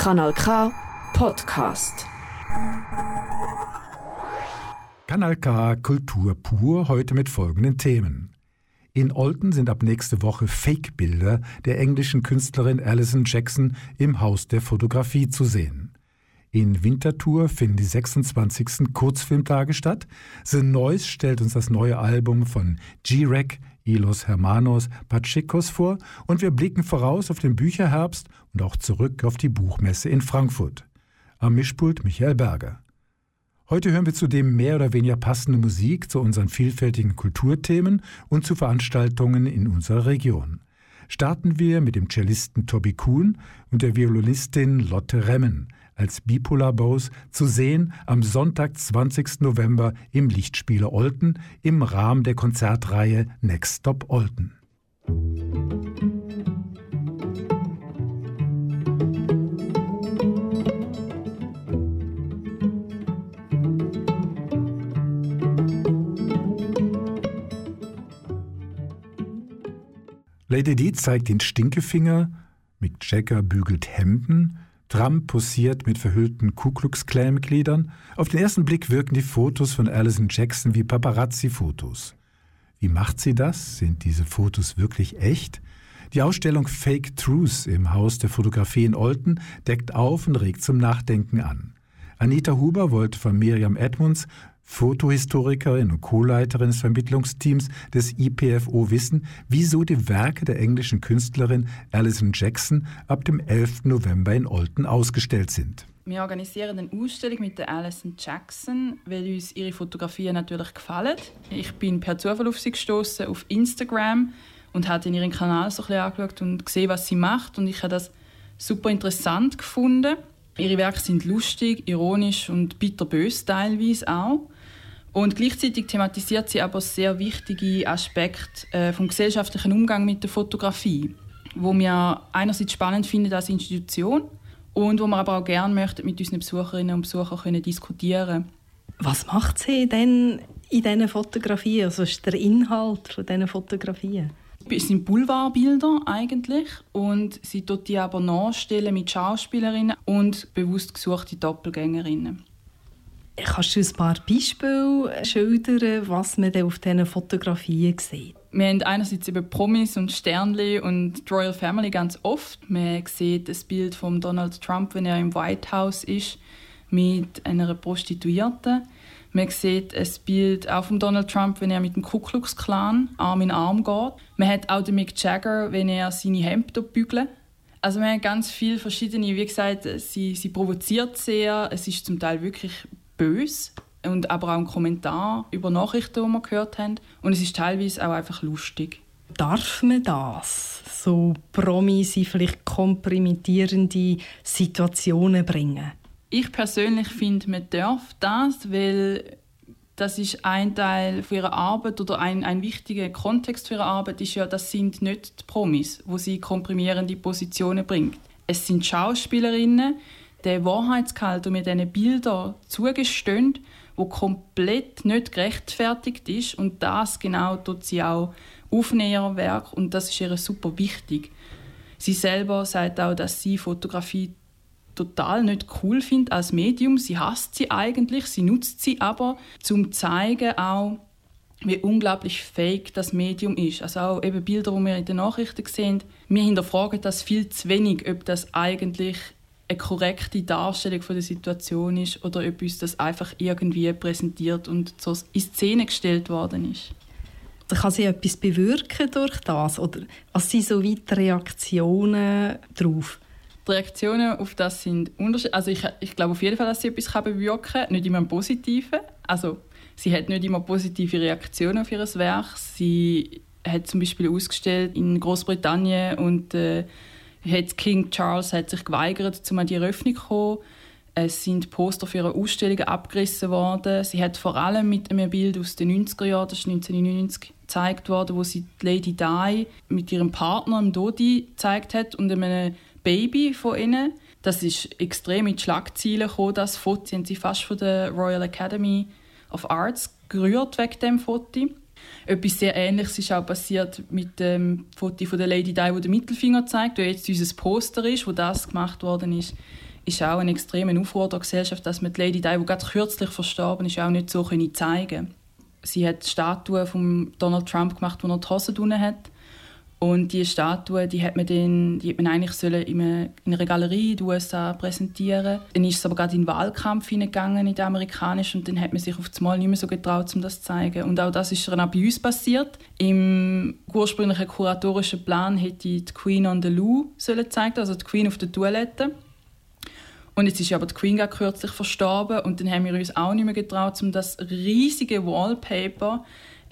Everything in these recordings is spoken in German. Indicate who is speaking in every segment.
Speaker 1: Kanal K Podcast.
Speaker 2: Kanal K Kultur pur heute mit folgenden Themen. In Olten sind ab nächste Woche Fake-Bilder der englischen Künstlerin Alison Jackson im Haus der Fotografie zu sehen. In Winterthur finden die 26. Kurzfilmtage statt. The Noise stellt uns das neue Album von G-Rec, Ilos Hermanos Pachikos vor und wir blicken voraus auf den Bücherherbst und auch zurück auf die Buchmesse in Frankfurt. Am Mischpult Michael Berger. Heute hören wir zudem mehr oder weniger passende Musik zu unseren vielfältigen Kulturthemen und zu Veranstaltungen in unserer Region. Starten wir mit dem Cellisten Tobi Kuhn und der Violinistin Lotte Remmen als Bipolar Bows zu sehen am Sonntag, 20. November im Lichtspieler Olten im Rahmen der Konzertreihe Next Stop Olten. Lady D zeigt den Stinkefinger, Mick Jagger bügelt Hemden, Trump posiert mit verhüllten Ku Klux Klan-Mitgliedern. Auf den ersten Blick wirken die Fotos von Alison Jackson wie Paparazzi-Fotos. Wie macht sie das? Sind diese Fotos wirklich echt? Die Ausstellung Fake Truths im Haus der Fotografie in Olten deckt auf und regt zum Nachdenken an. Anita Huber wollte von Miriam Edmunds Fotohistorikerin und Co-Leiterin des Vermittlungsteams des IPFO wissen, wieso die Werke der englischen Künstlerin Alison Jackson ab dem 11. November in Olten ausgestellt sind.
Speaker 3: Wir organisieren eine Ausstellung mit der Alison Jackson, weil uns ihre Fotografien natürlich gefallen. Ich bin per Zufall auf sie gestoßen auf Instagram und habe in ihren Kanal so ein bisschen angeschaut und gesehen, was sie macht. Und ich habe das super interessant gefunden. Ihre Werke sind lustig, ironisch und bitterbös teilweise auch. Und gleichzeitig thematisiert sie aber sehr wichtige Aspekte äh, vom gesellschaftlichen Umgang mit der Fotografie, wo wir einerseits spannend finden als Institution und wo wir aber auch gerne möchten mit unseren Besucherinnen und Besuchern können diskutieren.
Speaker 4: Was macht sie denn in diesen Fotografien? Also ist der Inhalt von diesen Fotografien?
Speaker 3: Es sind Boulevardbilder eigentlich und sie tut die aber nachstellen mit Schauspielerinnen und bewusst gesuchte Doppelgängerinnen.
Speaker 4: Kannst du ein paar Beispiele schildern, was man auf diesen Fotografien sieht?
Speaker 3: Wir haben einerseits eben Promis und Sternli und die Royal Family ganz oft. Man sieht das Bild von Donald Trump, wenn er im White House ist, mit einer Prostituierten. Man sieht ein Bild auch von Donald Trump, wenn er mit dem Ku Klux Klan Arm in Arm geht. Man hat auch den Mick Jagger, wenn er seine Hemden bügelt. Also wir haben ganz viele verschiedene, wie gesagt, sie, sie provoziert sehr. Es ist zum Teil wirklich böse und aber auch ein Kommentar über Nachrichten, die wir gehört haben. Und es ist teilweise auch einfach lustig.
Speaker 4: Darf man das? So Promis in vielleicht kompromittierende Situationen bringen?
Speaker 3: Ich persönlich finde, man darf das, weil das ist ein Teil von ihrer Arbeit oder ein, ein wichtiger Kontext für ihre Arbeit ist ja, das sind nicht die Promis, wo sie komprimierende Positionen bringt. Es sind Schauspielerinnen, der Wahrheitsgehalt, der mir diesen Bildern zugestehen, wo komplett nicht gerechtfertigt ist und das genau tut sie auch aufnehmen Werk und das ist ihr super wichtig. Sie selber sagt auch, dass sie Fotografie total nicht cool findet als Medium. Sie hasst sie eigentlich, sie nutzt sie aber zum zeigen auch, wie unglaublich fake das Medium ist. Also auch eben Bilder, die wir in den Nachrichten sehen. Wir hinterfragen das viel zu wenig, ob das eigentlich eine korrekte Darstellung von der Situation ist oder ob uns das einfach irgendwie präsentiert und so in Szene gestellt worden ist.
Speaker 4: Also kann sie etwas bewirken durch das? Oder was sind so weitere Reaktionen darauf?
Speaker 3: Die Reaktionen auf das sind unterschiedlich. Also ich, ich glaube auf jeden Fall, dass sie etwas bewirken kann, nicht immer im Positiven. Also sie hat nicht immer positive Reaktionen auf ihr Werk. Sie hat zum Beispiel ausgestellt in Großbritannien und äh, hat King Charles hat sich geweigert, um an die Eröffnung zu kommen. Es sind Poster für ihre Ausstellungen abgerissen worden. Sie hat vor allem mit einem Bild aus den 90er Jahren, das ist 1999, gezeigt worden, wo sie Lady Di mit ihrem Partner, dem Dodi, gezeigt hat und einem Baby von ihnen. Das ist extrem in die Schlagzeilen gekommen, das Foto. Sie fast von der Royal Academy of Arts gerührt wegen dem Foto. Etwas sehr Ähnliches ist auch passiert mit dem Foto von der Lady Di, wo der Mittelfinger zeigt, wo jetzt unser Poster ist, wo das gemacht worden ist ist auch ein extremer Aufruhr der Gesellschaft, dass man die Lady Di, die gerade kürzlich verstorben ist, auch nicht so zeigen können. Sie hat die Statue von Donald Trump gemacht, wo er die Hose unten hat. Und die Statue, die hat man, dann, die hat man eigentlich sollen in einer Galerie in den USA präsentieren. Dann ist es aber gerade in den Wahlkampf hineingegangen, in den amerikanischen, und dann hat man sich auf das Mal nicht mehr so getraut, um das zu zeigen. Und auch das ist dann auch bei uns passiert. Im ursprünglichen kuratorischen Plan hätte die Queen on the Loo zeigen, also die Queen auf der Toilette. Und jetzt ist aber die Queen kürzlich verstorben und dann haben wir uns auch nicht mehr getraut, um das riesige Wallpaper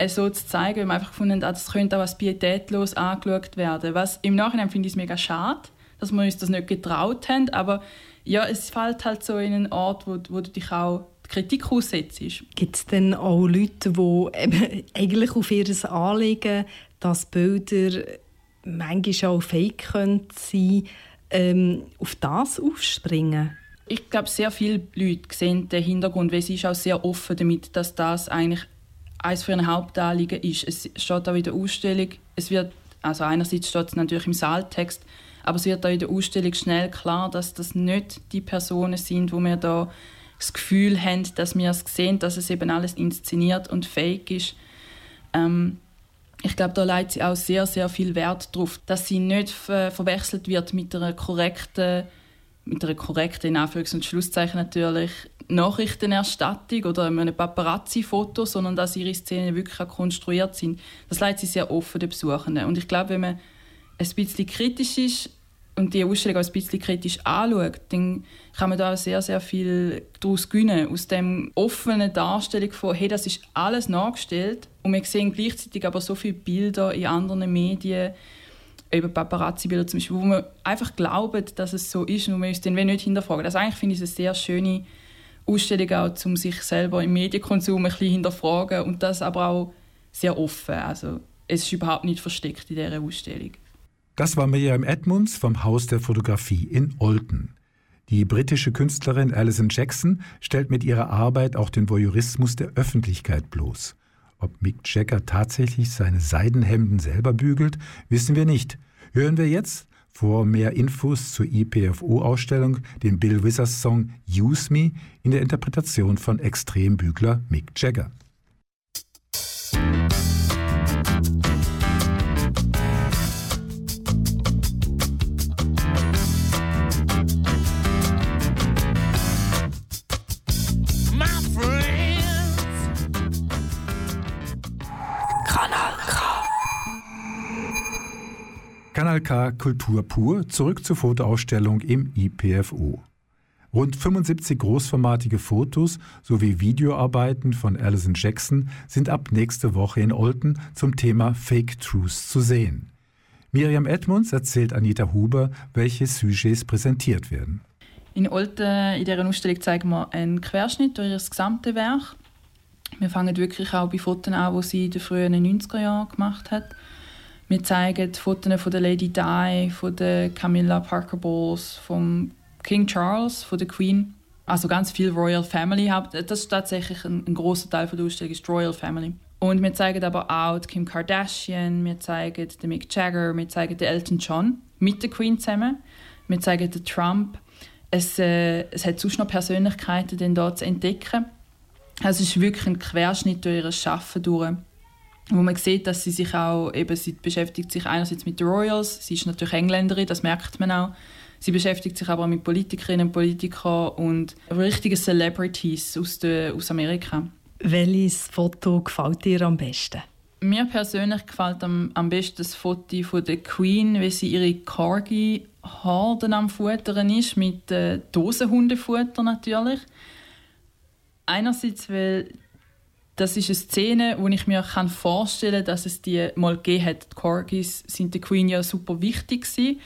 Speaker 3: so zu zeigen, weil wir einfach gefunden haben, ah, das könnte auch als pietätlos angeschaut werden. Was im Nachhinein finde ich es mega schade, dass wir uns das nicht getraut haben, aber ja, es fällt halt so in einen Ort, wo, wo du dich auch Kritik aussetzt.
Speaker 4: Gibt es denn auch Leute, die eigentlich auf ihr Anliegen, dass Bilder manchmal auch fake sein können, ähm, auf das aufspringen?
Speaker 3: Ich glaube, sehr viele Leute sehen den Hintergrund, weil sie ist auch sehr offen damit, dass das eigentlich eines ein Hauptanliegen ist. Es steht auch in der Ausstellung, es wird, also einerseits steht es natürlich im Saaltext, aber es wird auch in der Ausstellung schnell klar, dass das nicht die Personen sind, wo wir da das Gefühl haben, dass wir es sehen, dass es eben alles inszeniert und fake ist. Ähm, ich glaube, da legt sie auch sehr, sehr viel Wert darauf, dass sie nicht ver verwechselt wird mit einer korrekten, mit einer korrekten, in Anführungs- und Schlusszeichen natürlich, Nachrichtenerstattung oder einem Paparazzi-Foto, sondern dass ihre Szenen wirklich auch konstruiert sind. Das leitet sie sehr offen den Besuchenden. Und ich glaube, wenn man ein bisschen kritisch ist und die Ausstellung auch ein bisschen kritisch anschaut, dann kann man da sehr, sehr viel daraus gewinnen. Aus dem offenen Darstellung von, hey, das ist alles nachgestellt und wir sehen gleichzeitig aber so viele Bilder in anderen Medien, über Paparazzi-Bilder zum Beispiel, wo wir einfach glauben, dass es so ist und wir uns dann nicht hinterfragen. Also eigentlich finde ich eine sehr schöne Ausstellung auch, um sich selber im Medienkonsum ein bisschen hinterfragen und das aber auch sehr offen. Also es ist überhaupt nicht versteckt in dieser Ausstellung.
Speaker 2: Das war Miriam Edmunds vom Haus der Fotografie in Olten. Die britische Künstlerin Alison Jackson stellt mit ihrer Arbeit auch den Voyeurismus der Öffentlichkeit bloß. Ob Mick Jagger tatsächlich seine Seidenhemden selber bügelt, wissen wir nicht. Hören wir jetzt vor mehr Infos zur IPFO-Ausstellung den Bill Withers-Song Use Me in der Interpretation von Extrembügler Mick Jagger. Kanal K Kultur pur, zurück zur Fotoausstellung im IPFO. Rund 75 großformatige Fotos sowie Videoarbeiten von Alison Jackson sind ab nächste Woche in Olten zum Thema Fake Truths zu sehen. Miriam Edmunds erzählt Anita Huber, welche Sujets präsentiert werden.
Speaker 3: In Olten in dieser Ausstellung zeigen wir einen Querschnitt durch ihr gesamtes Werk. Wir fangen wirklich auch bei Fotos an, die sie in den frühen 90er Jahren gemacht hat. Wir zeigen Fotos von der Lady Di, von der Camilla Parker Bowles, vom King Charles, von der Queen. Also ganz viel Royal Family. Das ist tatsächlich ein, ein großer Teil der Ausstellung, ist Royal Family. Und wir zeigen aber auch Kim Kardashian, wir zeigen den Mick Jagger, wir zeigen den Elton John mit der Queen zusammen. Wir zeigen den Trump. Es, äh, es hat sonst noch Persönlichkeiten den dort zu entdecken. Also es ist wirklich ein Querschnitt durch ihr Schaffen durch wo man sieht, dass sie sich auch, eben, sie beschäftigt sich einerseits mit den Royals, sie ist natürlich Engländerin, das merkt man auch. Sie beschäftigt sich aber auch mit Politikerinnen und Politikern und richtigen Celebrities aus, der, aus Amerika.
Speaker 4: Welches Foto gefällt dir am besten?
Speaker 3: Mir persönlich gefällt am, am besten das Foto von der Queen, wie sie ihre Corgi-Horden am Futtern ist, mit äh, Dosenhundefutter natürlich. Einerseits, weil das ist eine Szene, wo ich mir vorstellen kann, dass es die mal gegeben hat. Die Corgis sind der Queen ja super wichtig gewesen.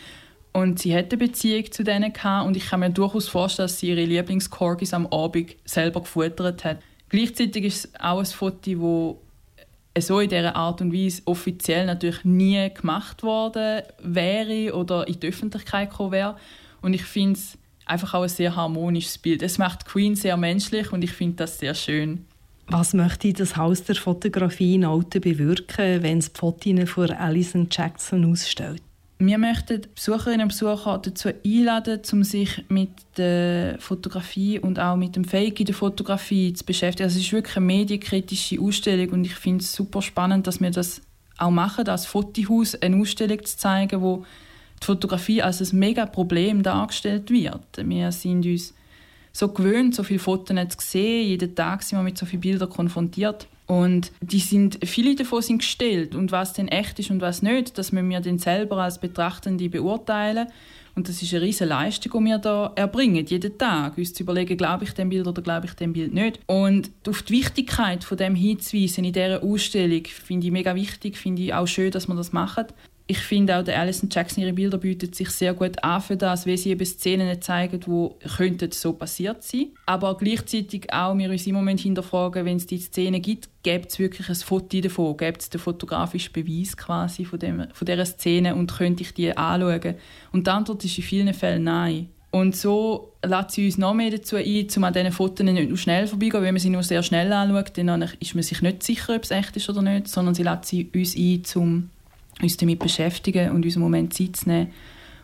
Speaker 3: und sie hatte eine Beziehung zu denen gehabt. und ich kann mir durchaus vorstellen, dass sie ihre Lieblingscorgis am Abend selber gefuttert hat. Gleichzeitig ist es auch ein Foto, das so in dieser Art und Weise offiziell natürlich nie gemacht worden wäre oder in die Öffentlichkeit gekommen wäre. Und ich finde es einfach auch ein sehr harmonisches Bild. Es macht Queen sehr menschlich und ich finde das sehr schön.
Speaker 4: Was möchte das Haus der Fotografie in Alten bewirken, wenn es die Fotos von Alison Jackson ausstellt?
Speaker 3: Wir möchten Besucherinnen und Besucher dazu einladen, um sich mit der Fotografie und auch mit dem Fake in der Fotografie zu beschäftigen. Also es ist wirklich eine medienkritische Ausstellung und ich finde es super spannend, dass wir das auch machen, als Fotohaus eine Ausstellung zu zeigen, wo die Fotografie als ein mega Problem dargestellt wird. Wir sind uns so gewöhnt, so viele Fotos zu sehen. Jeden Tag sind wir mit so vielen Bildern konfrontiert. Und die sind, viele davon sind gestellt. Und was denn echt ist und was nicht, das müssen wir dann selber als Betrachtende beurteilen. Und das ist eine riesige Leistung, die wir da erbringen, jeden Tag. Uns zu überlegen, glaube ich dem Bild oder glaube ich dem Bild nicht. Und auf die Wichtigkeit von dem hinzuweisen in dieser Ausstellung, finde ich mega wichtig, finde ich auch schön, dass wir das machen. Ich finde auch, der Alison Jackson, ihre Bilder bietet sich sehr gut an für das, wie sie eben Szenen zeigen, die so passiert sein Aber gleichzeitig auch wir uns im Moment hinterfragen, wenn es die Szene gibt, gibt es wirklich ein Foto davon? Gibt es den fotografischen Beweis quasi von, dem, von dieser Szene und könnte ich die anschauen? Und die Antwort ist in vielen Fällen nein. Und so lädt sie uns noch mehr dazu ein, um an diesen Fotos nicht nur schnell vorbeigehen. Wenn man sie nur sehr schnell anschaut, dann ist man sich nicht sicher, ob es echt ist oder nicht, sondern sie lädt sie uns ein, um uns damit beschäftigen und uns einen Moment Zeit zu nehmen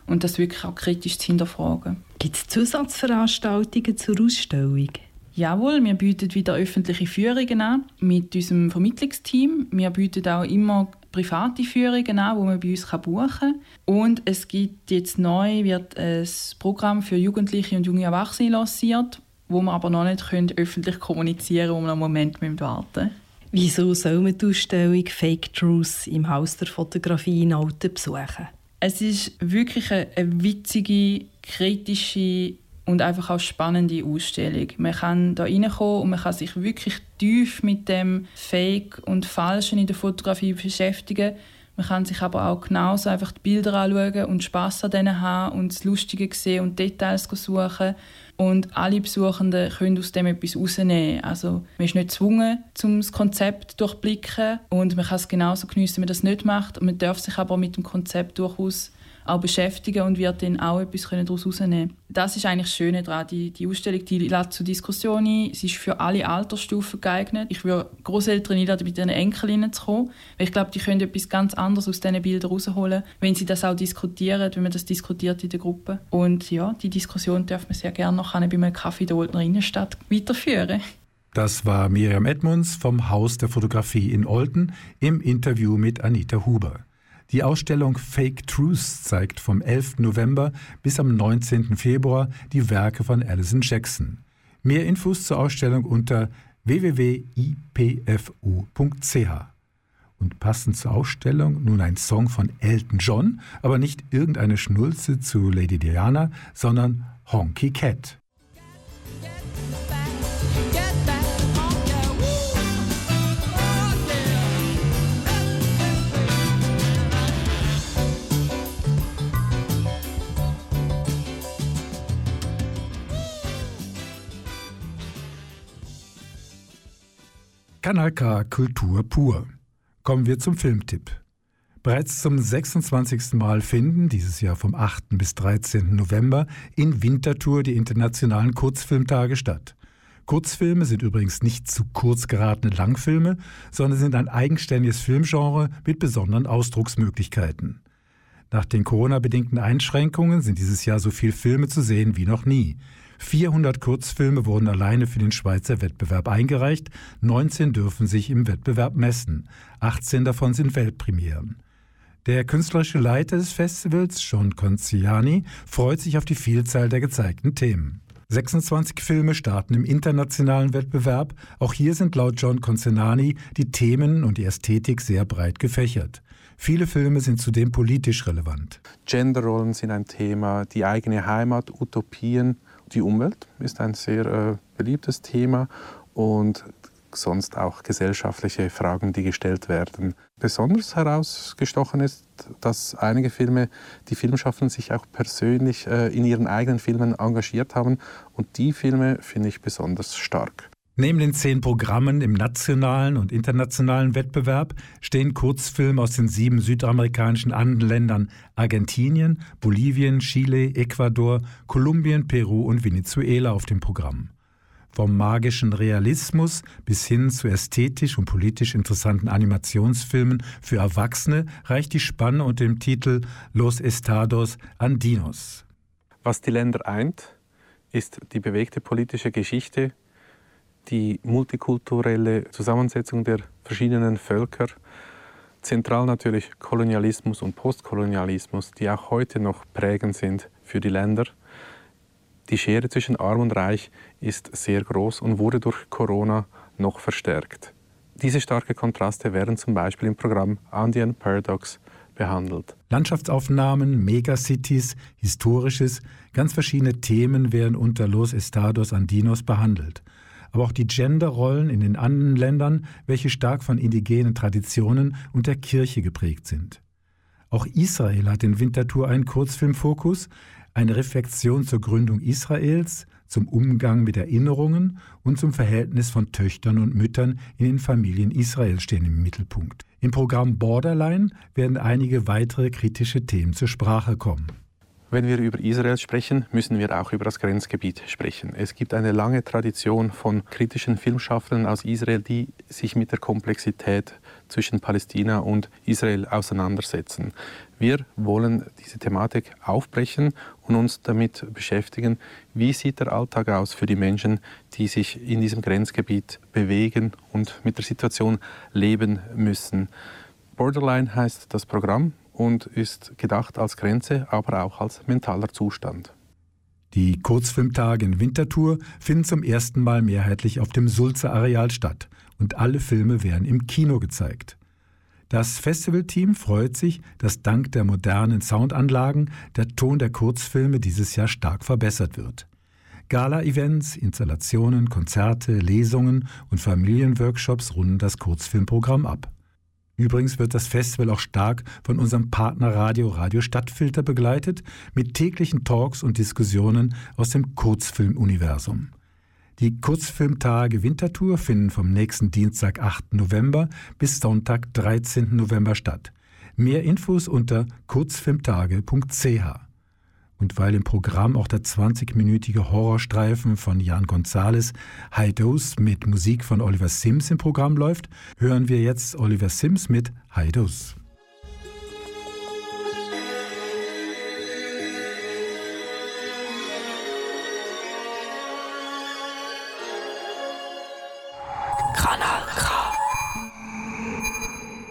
Speaker 3: und das wirklich auch kritisch zu hinterfragen.
Speaker 4: Gibt es Zusatzveranstaltungen zur Ausstellung?
Speaker 3: Jawohl, wir bieten wieder öffentliche Führungen an mit unserem Vermittlungsteam. Wir bieten auch immer private Führungen an, die man bei uns buchen kann. Und es gibt jetzt neu wird ein Programm für Jugendliche und junge Erwachsene lanciert, wo wir aber noch nicht können öffentlich kommunizieren können, wo wir einen Moment warten müssen.
Speaker 4: Wieso soll man die Ausstellung Fake Truth im Haus der Fotografie in Alten besuchen?
Speaker 3: Es ist wirklich eine, eine witzige, kritische und einfach auch spannende Ausstellung. Man kann da reinkommen und man kann sich wirklich tief mit dem Fake und Falschen in der Fotografie beschäftigen. Man kann sich aber auch genauso einfach die Bilder anschauen und Spass an denen haben und das Lustige sehen und Details suchen. Und alle Besuchenden können aus dem etwas rausnehmen. Also man ist nicht gezwungen, um das Konzept durchblicken und man kann es genauso geniessen, wenn man das nicht macht. Und man darf sich aber mit dem Konzept durchaus auch beschäftigen und wird dann auch etwas daraus herausnehmen Das ist eigentlich das Schöne daran. Die, die Ausstellung die lädt zur Diskussion ein. Sie ist für alle Altersstufen geeignet. Ich würde Großeltern einladen, mit ihren Enkelinnen zu kommen. Weil ich glaube, die können etwas ganz anderes aus diesen Bildern herausholen, wenn sie das auch diskutieren, wenn man das diskutiert in der Gruppe. Und ja, die Diskussion darf man sehr gerne noch bei einem Kaffee der Oldner Innenstadt weiterführen.
Speaker 2: Das war Miriam Edmunds vom Haus der Fotografie in Olten im Interview mit Anita Huber. Die Ausstellung Fake Truths zeigt vom 11. November bis am 19. Februar die Werke von Alison Jackson. Mehr Infos zur Ausstellung unter www.ipfu.ch. Und passend zur Ausstellung nun ein Song von Elton John, aber nicht irgendeine Schnulze zu Lady Diana, sondern Honky Cat. Kanal K Kultur pur. Kommen wir zum Filmtipp. Bereits zum 26. Mal finden, dieses Jahr vom 8. bis 13. November, in Winterthur die internationalen Kurzfilmtage statt. Kurzfilme sind übrigens nicht zu kurz geratene Langfilme, sondern sind ein eigenständiges Filmgenre mit besonderen Ausdrucksmöglichkeiten. Nach den Corona-bedingten Einschränkungen sind dieses Jahr so viele Filme zu sehen wie noch nie. 400 Kurzfilme wurden alleine für den Schweizer Wettbewerb eingereicht, 19 dürfen sich im Wettbewerb messen, 18 davon sind Weltpremieren. Der künstlerische Leiter des Festivals, John Conciani, freut sich auf die Vielzahl der gezeigten Themen. 26 Filme starten im internationalen Wettbewerb. Auch hier sind laut John Concenani die Themen und die Ästhetik sehr breit gefächert. Viele Filme sind zudem politisch relevant.
Speaker 5: Genderrollen sind ein Thema, die eigene Heimat, Utopien die Umwelt ist ein sehr äh, beliebtes Thema und sonst auch gesellschaftliche Fragen, die gestellt werden. Besonders herausgestochen ist, dass einige Filme, die Filmschaffenden sich auch persönlich äh, in ihren eigenen Filmen engagiert haben und die Filme finde ich besonders stark.
Speaker 2: Neben den zehn Programmen im nationalen und internationalen Wettbewerb stehen Kurzfilme aus den sieben südamerikanischen Andenländern Argentinien, Bolivien, Chile, Ecuador, Kolumbien, Peru und Venezuela auf dem Programm. Vom magischen Realismus bis hin zu ästhetisch und politisch interessanten Animationsfilmen für Erwachsene reicht die Spanne unter dem Titel Los Estados Andinos.
Speaker 5: Was die Länder eint, ist die bewegte politische Geschichte, die multikulturelle Zusammensetzung der verschiedenen Völker, zentral natürlich Kolonialismus und Postkolonialismus, die auch heute noch prägend sind für die Länder. Die Schere zwischen Arm und Reich ist sehr groß und wurde durch Corona noch verstärkt. Diese starken Kontraste werden zum Beispiel im Programm Andean Paradox behandelt.
Speaker 2: Landschaftsaufnahmen, Megacities, Historisches, ganz verschiedene Themen werden unter Los Estados Andinos behandelt. Aber auch die Genderrollen in den anderen Ländern, welche stark von indigenen Traditionen und der Kirche geprägt sind. Auch Israel hat in Winterthur einen Kurzfilmfokus, eine Reflexion zur Gründung Israels, zum Umgang mit Erinnerungen und zum Verhältnis von Töchtern und Müttern in den Familien Israels stehen im Mittelpunkt. Im Programm Borderline werden einige weitere kritische Themen zur Sprache kommen.
Speaker 5: Wenn wir über Israel sprechen, müssen wir auch über das Grenzgebiet sprechen. Es gibt eine lange Tradition von kritischen Filmschaffenden aus Israel, die sich mit der Komplexität zwischen Palästina und Israel auseinandersetzen. Wir wollen diese Thematik aufbrechen und uns damit beschäftigen, wie sieht der Alltag aus für die Menschen, die sich in diesem Grenzgebiet bewegen und mit der Situation leben müssen. Borderline heißt das Programm und ist gedacht als Grenze, aber auch als mentaler Zustand.
Speaker 2: Die Kurzfilmtage in Winterthur finden zum ersten Mal mehrheitlich auf dem Sulzer Areal statt und alle Filme werden im Kino gezeigt. Das Festivalteam freut sich, dass dank der modernen Soundanlagen der Ton der Kurzfilme dieses Jahr stark verbessert wird. Gala-Events, Installationen, Konzerte, Lesungen und Familienworkshops runden das Kurzfilmprogramm ab. Übrigens wird das Festival auch stark von unserem Partnerradio Radio Stadtfilter begleitet, mit täglichen Talks und Diskussionen aus dem Kurzfilmuniversum. Die Kurzfilmtage Wintertour finden vom nächsten Dienstag, 8. November bis Sonntag, 13. November statt. Mehr Infos unter kurzfilmtage.ch. Und weil im Programm auch der 20-minütige Horrorstreifen von Jan Gonzales High Dose mit Musik von Oliver Sims im Programm läuft, hören wir jetzt Oliver Sims mit High Dose. Kanal K.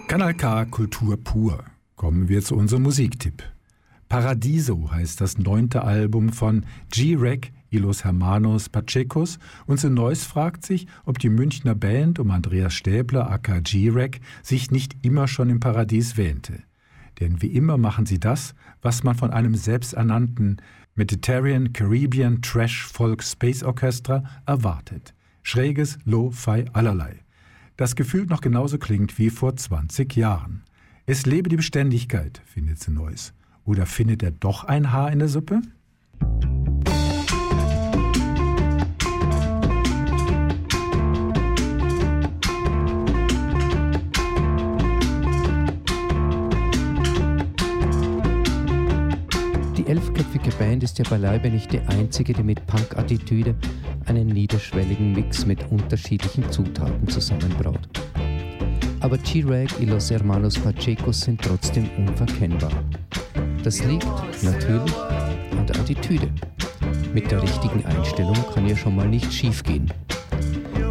Speaker 2: Kanal K Kultur pur. Kommen wir zu unserem Musiktipp. Paradiso heißt das neunte Album von G-Rec y los Hermanos Pachecos und Neuss fragt sich, ob die Münchner Band um Andreas Stäbler aka G-Rec sich nicht immer schon im Paradies wähnte. Denn wie immer machen sie das, was man von einem selbsternannten Mediterranean Caribbean Trash Folk Space Orchestra erwartet. Schräges Lo-Fi allerlei. Das gefühlt noch genauso klingt wie vor 20 Jahren. Es lebe die Beständigkeit, findet The Neuss. Oder findet er doch ein Haar in der Suppe?
Speaker 6: Die elfköpfige Band ist ja beileibe nicht die einzige, die mit Punk-Attitüde einen niederschwelligen Mix mit unterschiedlichen Zutaten zusammenbraut. Aber G-Rag y los Hermanos Pachecos sind trotzdem unverkennbar. Das liegt natürlich an der Attitüde. Mit der richtigen Einstellung kann ja schon mal nicht schiefgehen.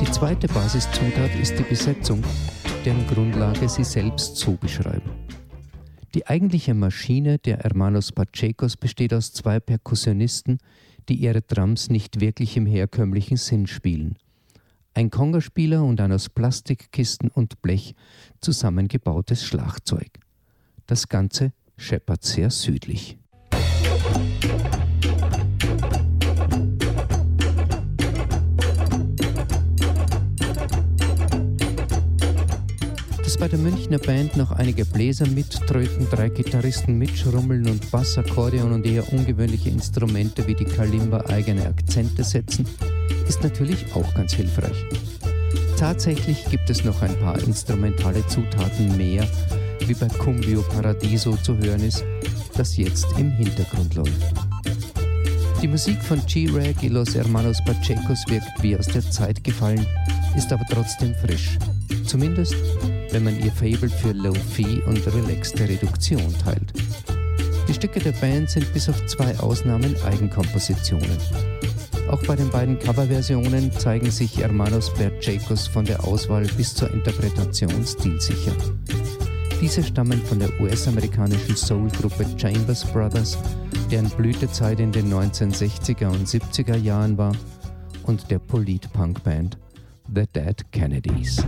Speaker 6: Die zweite Basiszutat ist die Besetzung, deren Grundlage sie selbst so beschreiben. Die eigentliche Maschine der Hermanos Pachecos besteht aus zwei Perkussionisten, die ihre Drums nicht wirklich im herkömmlichen Sinn spielen. Ein Kongaspieler und ein aus Plastikkisten und Blech zusammengebautes Schlagzeug. Das Ganze scheppert sehr südlich. Dass bei der Münchner Band noch einige Bläser mittröten, drei Gitarristen mitschrummeln und Bass, Akkordeon und eher ungewöhnliche Instrumente wie die Kalimba eigene Akzente setzen, ist natürlich auch ganz hilfreich. Tatsächlich gibt es noch ein paar instrumentale Zutaten mehr, wie bei Cumbio Paradiso zu hören ist, das jetzt im Hintergrund läuft. Die Musik von G-Rag y Los Hermanos Pachecos wirkt wie aus der Zeit gefallen, ist aber trotzdem frisch. Zumindest, wenn man ihr Fable für Low-Fee und relaxte Reduktion teilt. Die Stücke der Band sind bis auf zwei Ausnahmen Eigenkompositionen. Auch bei den beiden Coverversionen zeigen sich Hermanos Berchecos von der Auswahl bis zur Interpretation stilsicher. Diese stammen von der US-amerikanischen Soul-Gruppe Chambers Brothers, deren Blütezeit in den 1960er und 70er Jahren war, und der Polit-Punk-Band The Dead Kennedys.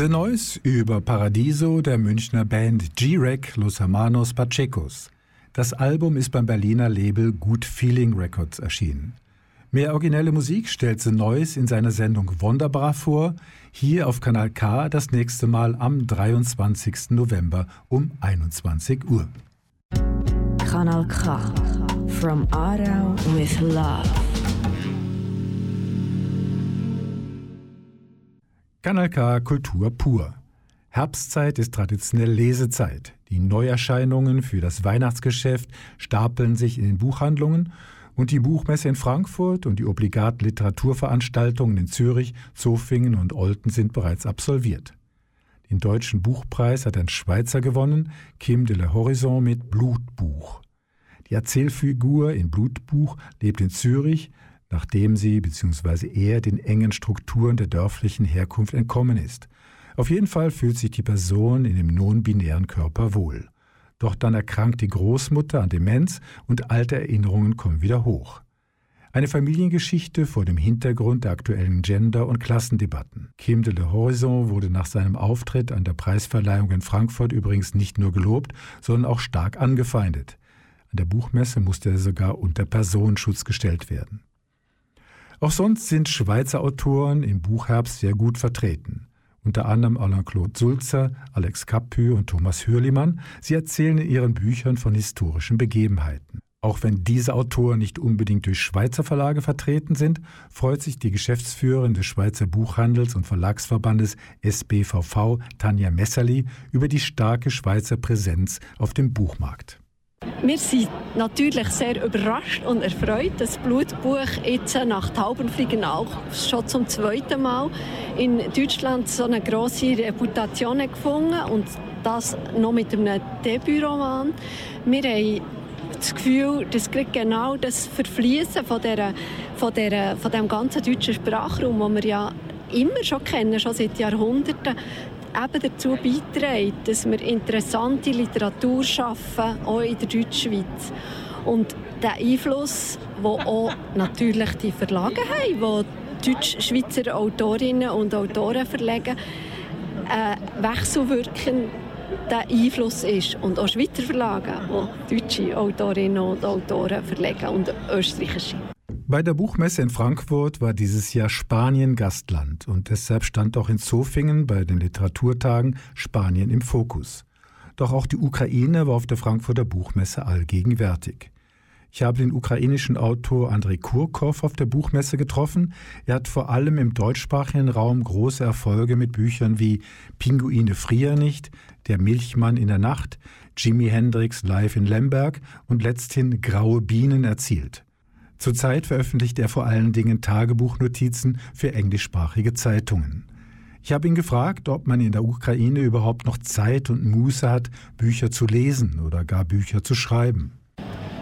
Speaker 2: The Noise über Paradiso der Münchner Band G-Rec Los Hermanos Pachecos. Das Album ist beim Berliner Label Good Feeling Records erschienen. Mehr originelle Musik stellt The Noise in seiner Sendung Wunderbar vor, hier auf Kanal K das nächste Mal am 23. November um 21 Uhr.
Speaker 1: Kanal K. From Aarau with Love.
Speaker 2: Kanal K Kultur pur. Herbstzeit ist traditionell Lesezeit. Die Neuerscheinungen für das Weihnachtsgeschäft stapeln sich in den Buchhandlungen und die Buchmesse in Frankfurt und die obligaten Literaturveranstaltungen in Zürich, Zofingen und Olten sind bereits absolviert. Den deutschen Buchpreis hat ein Schweizer gewonnen, Kim de la Horizon mit Blutbuch. Die Erzählfigur in Blutbuch lebt in Zürich, nachdem sie bzw. er den engen Strukturen der dörflichen Herkunft entkommen ist. Auf jeden Fall fühlt sich die Person in dem non-binären Körper wohl. Doch dann erkrankt die Großmutter an Demenz und alte Erinnerungen kommen wieder hoch. Eine Familiengeschichte vor dem Hintergrund der aktuellen Gender- und Klassendebatten. Kim de la Horizon wurde nach seinem Auftritt an der Preisverleihung in Frankfurt übrigens nicht nur gelobt, sondern auch stark angefeindet. An der Buchmesse musste er sogar unter Personenschutz gestellt werden. Auch sonst sind Schweizer Autoren im Buchherbst sehr gut vertreten. Unter anderem Alain-Claude Sulzer, Alex Kappü und Thomas Hürlimann. Sie erzählen in ihren Büchern von historischen Begebenheiten. Auch wenn diese Autoren nicht unbedingt durch Schweizer Verlage vertreten sind, freut sich die Geschäftsführerin des Schweizer Buchhandels- und Verlagsverbandes SBVV, Tanja Messerli, über die starke Schweizer Präsenz auf dem Buchmarkt.
Speaker 7: Wir sind natürlich sehr überrascht und erfreut, dass das Blutbuch jetzt nach Taubenfliegen auch schon zum zweiten Mal in Deutschland so eine grosse Reputation gefunden und das noch mit einem Debütroman. Wir haben das Gefühl, dass genau das Verfließen von, der, von, der, von dem ganzen deutschen Sprachraum, den wir ja immer schon kennen, schon seit Jahrhunderten, eben dazu beiträgt, dass wir interessante Literatur schaffen, auch in der Deutschschweiz. Und der Einfluss, den auch natürlich die Verlage haben, die Deutsch-Schweizer Autorinnen und Autoren verlegen, äh, wechselwirkend der Einfluss ist. Und auch Schweizer Verlage, die deutsche Autorinnen und Autoren verlegen und österreichische.
Speaker 2: Bei der Buchmesse in Frankfurt war dieses Jahr Spanien Gastland und deshalb stand auch in Zofingen bei den Literaturtagen Spanien im Fokus. Doch auch die Ukraine war auf der Frankfurter Buchmesse allgegenwärtig. Ich habe den ukrainischen Autor Andrei Kurkov auf der Buchmesse getroffen. Er hat vor allem im deutschsprachigen Raum große Erfolge mit Büchern wie Pinguine frieren nicht, Der Milchmann in der Nacht, Jimi Hendrix live in Lemberg und letzthin Graue Bienen erzielt. Zurzeit veröffentlicht er vor allen Dingen Tagebuchnotizen für englischsprachige Zeitungen. Ich habe ihn gefragt, ob man in der Ukraine überhaupt noch Zeit und Muße hat, Bücher zu lesen oder gar Bücher zu schreiben.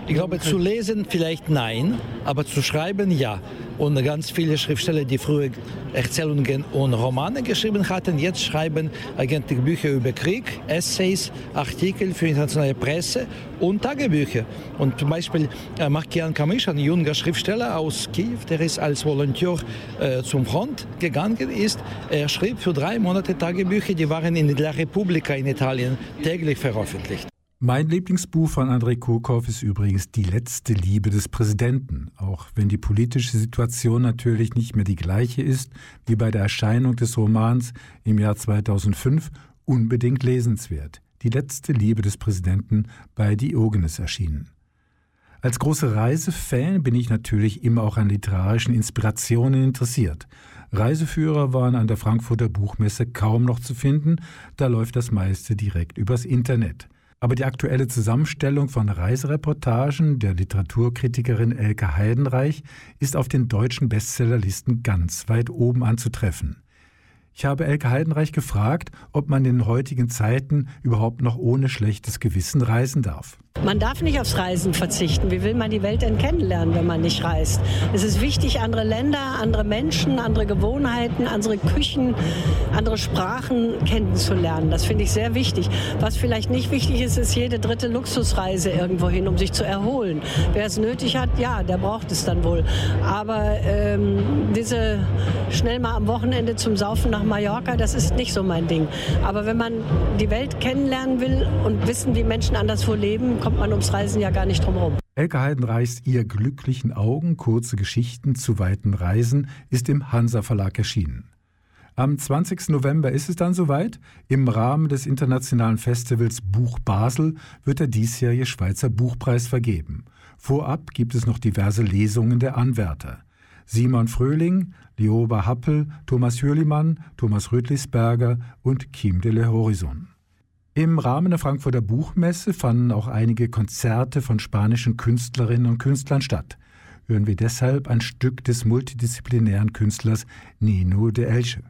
Speaker 8: Ich glaube, zu lesen vielleicht nein, aber zu schreiben ja. Und ganz viele Schriftsteller, die früher Erzählungen und Romane geschrieben hatten, jetzt schreiben eigentlich Bücher über Krieg, Essays, Artikel für internationale Presse und Tagebücher. Und zum Beispiel äh, Markian Kamisch, ein junger Schriftsteller aus Kiew, der ist als Volontär äh, zum Front gegangen ist. Er schrieb für drei Monate Tagebücher, die waren in La Repubblica in Italien täglich veröffentlicht.
Speaker 2: Mein Lieblingsbuch von Andrei Kurkov ist übrigens Die letzte Liebe des Präsidenten, auch wenn die politische Situation natürlich nicht mehr die gleiche ist wie bei der Erscheinung des Romans im Jahr 2005, unbedingt lesenswert. Die letzte Liebe des Präsidenten bei Diogenes erschienen. Als großer Reisefan bin ich natürlich immer auch an literarischen Inspirationen interessiert. Reiseführer waren an der Frankfurter Buchmesse kaum noch zu finden, da läuft das meiste direkt übers Internet. Aber die aktuelle Zusammenstellung von Reisereportagen der Literaturkritikerin Elke Heidenreich ist auf den deutschen Bestsellerlisten ganz weit oben anzutreffen. Ich habe Elke Heidenreich gefragt, ob man in heutigen Zeiten überhaupt noch ohne schlechtes Gewissen reisen darf.
Speaker 9: Man darf nicht aufs Reisen verzichten. Wie will man die Welt denn kennenlernen, wenn man nicht reist? Es ist wichtig, andere Länder, andere Menschen, andere Gewohnheiten, andere Küchen, andere Sprachen kennenzulernen. Das finde ich sehr wichtig. Was vielleicht nicht wichtig ist, ist jede dritte Luxusreise irgendwo hin, um sich zu erholen. Wer es nötig hat, ja, der braucht es dann wohl. Aber ähm, diese schnell mal am Wochenende zum Saufen nach Mallorca, das ist nicht so mein Ding. Aber wenn man die Welt kennenlernen will und wissen, wie Menschen anderswo leben, kommt man ums Reisen ja gar nicht drum herum.
Speaker 2: Elke Heidenreichs Ihr glücklichen Augen, kurze Geschichten zu weiten Reisen ist im Hansa Verlag erschienen. Am 20. November ist es dann soweit. Im Rahmen des internationalen Festivals Buch Basel wird der diesjährige Schweizer Buchpreis vergeben. Vorab gibt es noch diverse Lesungen der Anwärter. Simon Fröhling, Lioba Happel, Thomas Hürlimann, Thomas Rötlisberger und Kim de Le Horizon. Im Rahmen der Frankfurter Buchmesse fanden auch einige Konzerte von spanischen Künstlerinnen und Künstlern statt. Hören wir deshalb ein Stück des multidisziplinären Künstlers Nino de Elche.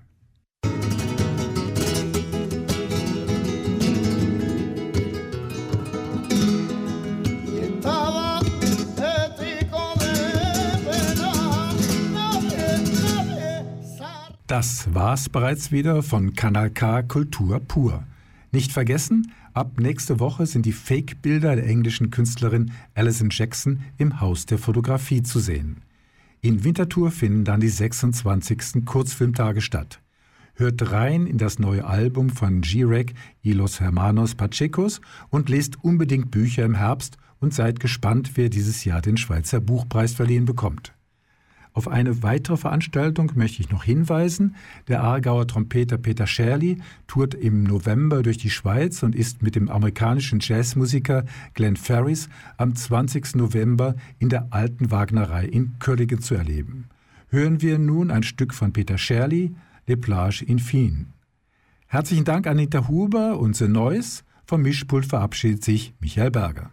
Speaker 2: Das war's bereits wieder von Kanal K Kultur pur. Nicht vergessen, ab nächste Woche sind die Fake-Bilder der englischen Künstlerin Alison Jackson im Haus der Fotografie zu sehen. In Winterthur finden dann die 26. Kurzfilmtage statt. Hört rein in das neue Album von G-Rec y los Hermanos Pachecos und lest unbedingt Bücher im Herbst und seid gespannt, wer dieses Jahr den Schweizer Buchpreis verliehen bekommt. Auf eine weitere Veranstaltung möchte ich noch hinweisen. Der Aargauer Trompeter Peter Scherli tourt im November durch die Schweiz und ist mit dem amerikanischen Jazzmusiker Glenn Ferris am 20. November in der Alten Wagnerei in Kölligen zu erleben. Hören wir nun ein Stück von Peter Scherli, Les Plages Infines. Herzlichen Dank Anita Huber und The Neues. Vom Mischpult verabschiedet sich Michael Berger.